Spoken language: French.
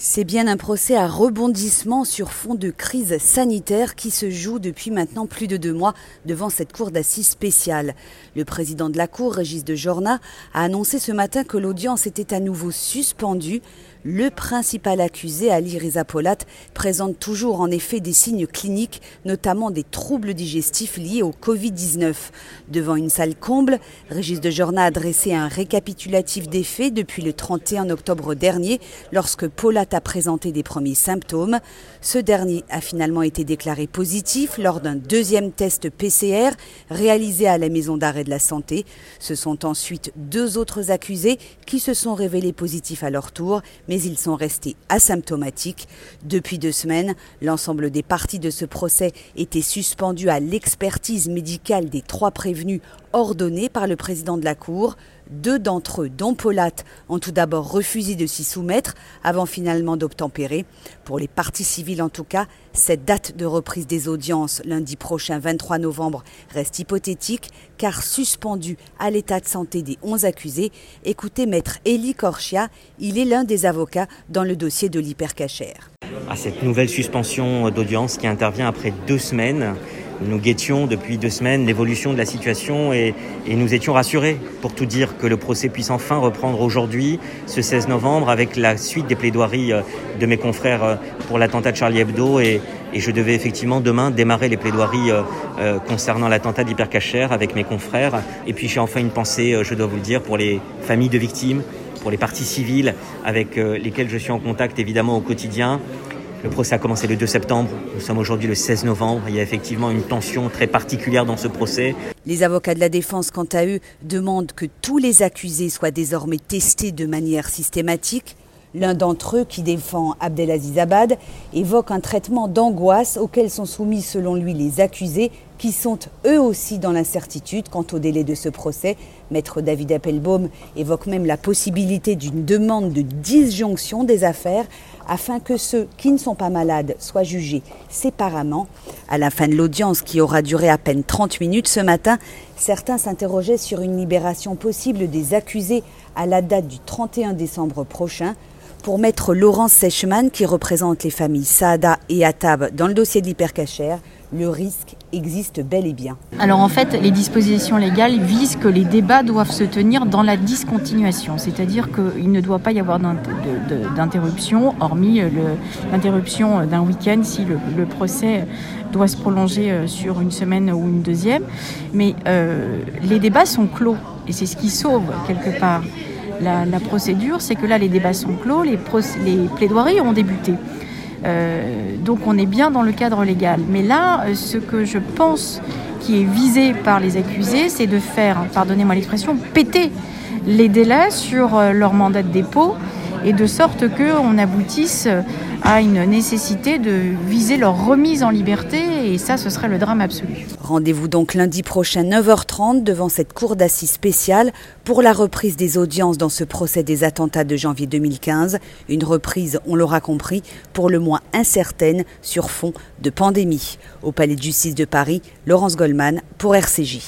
C'est bien un procès à rebondissement sur fond de crise sanitaire qui se joue depuis maintenant plus de deux mois devant cette cour d'assises spéciale. Le président de la cour, Régis de Jorna, a annoncé ce matin que l'audience était à nouveau suspendue. Le principal accusé, Ali Reza Polat, présente toujours en effet des signes cliniques, notamment des troubles digestifs liés au Covid-19. Devant une salle comble, Régis de Jorna a dressé un récapitulatif des faits depuis le 31 octobre dernier, lorsque Polat a présenté des premiers symptômes. Ce dernier a finalement été déclaré positif lors d'un deuxième test PCR réalisé à la maison d'arrêt de la santé. Ce sont ensuite deux autres accusés qui se sont révélés positifs à leur tour, mais ils sont restés asymptomatiques. Depuis deux semaines, l'ensemble des parties de ce procès étaient suspendues à l'expertise médicale des trois prévenus ordonnés par le président de la Cour. Deux d'entre eux, dont Polat, ont tout d'abord refusé de s'y soumettre avant finalement d'obtempérer. Pour les parties civiles en tout cas, cette date de reprise des audiences lundi prochain 23 novembre reste hypothétique car suspendue à l'état de santé des 11 accusés. Écoutez maître Elie Korchia, il est l'un des avocats dans le dossier de l'hypercachère. À cette nouvelle suspension d'audience qui intervient après deux semaines, nous guettions depuis deux semaines l'évolution de la situation et, nous étions rassurés pour tout dire que le procès puisse enfin reprendre aujourd'hui, ce 16 novembre, avec la suite des plaidoiries euh, de mes confrères euh, pour l'attentat de Charlie Hebdo et, je devais effectivement demain démarrer les plaidoiries euh, concernant l'attentat d'Hypercacher avec mes confrères. Et puis j'ai enfin une pensée, je dois vous le dire, pour les familles de victimes, pour les parties civiles avec lesquelles je suis en contact évidemment au quotidien le procès a commencé le 2 septembre, nous sommes aujourd'hui le 16 novembre, il y a effectivement une tension très particulière dans ce procès. Les avocats de la défense, quant à eux, demandent que tous les accusés soient désormais testés de manière systématique. L'un d'entre eux, qui défend Abdelaziz Abad, évoque un traitement d'angoisse auquel sont soumis selon lui les accusés, qui sont eux aussi dans l'incertitude quant au délai de ce procès. Maître David Appelbaum évoque même la possibilité d'une demande de disjonction des affaires afin que ceux qui ne sont pas malades soient jugés séparément. À la fin de l'audience, qui aura duré à peine 30 minutes ce matin, certains s'interrogeaient sur une libération possible des accusés à la date du 31 décembre prochain. Pour maître Laurence Sechman, qui représente les familles Saada et Atab dans le dossier de l'hypercachère, le risque existe bel et bien. Alors en fait, les dispositions légales visent que les débats doivent se tenir dans la discontinuation, c'est-à-dire qu'il ne doit pas y avoir d'interruption, hormis l'interruption d'un week-end si le, procès doit se prolonger euh, sur une semaine ou une deuxième. Mais euh, les débats sont clos, et c'est ce qui sauve quelque part la, procédure, c'est que là les débats sont clos, les, les plaidoiries ont débuté. Euh, donc on est bien dans le cadre légal. Mais là, euh, ce que je pense qui est visé par les accusés, c'est de faire, pardonnez-moi l'expression, péter les délais sur euh, leur mandat de dépôt et de sorte qu'on aboutisse à une nécessité de viser leur remise en liberté et ça ce serait le drame absolu. Rendez-vous donc lundi prochain 9h30 devant cette cour d'assises spéciale pour la reprise des audiences dans ce procès des attentats de janvier 2015, une reprise, on l'aura compris, pour le moins incertaine sur fond de pandémie. Au Palais de justice de Paris, Laurence Goldman pour RCJ.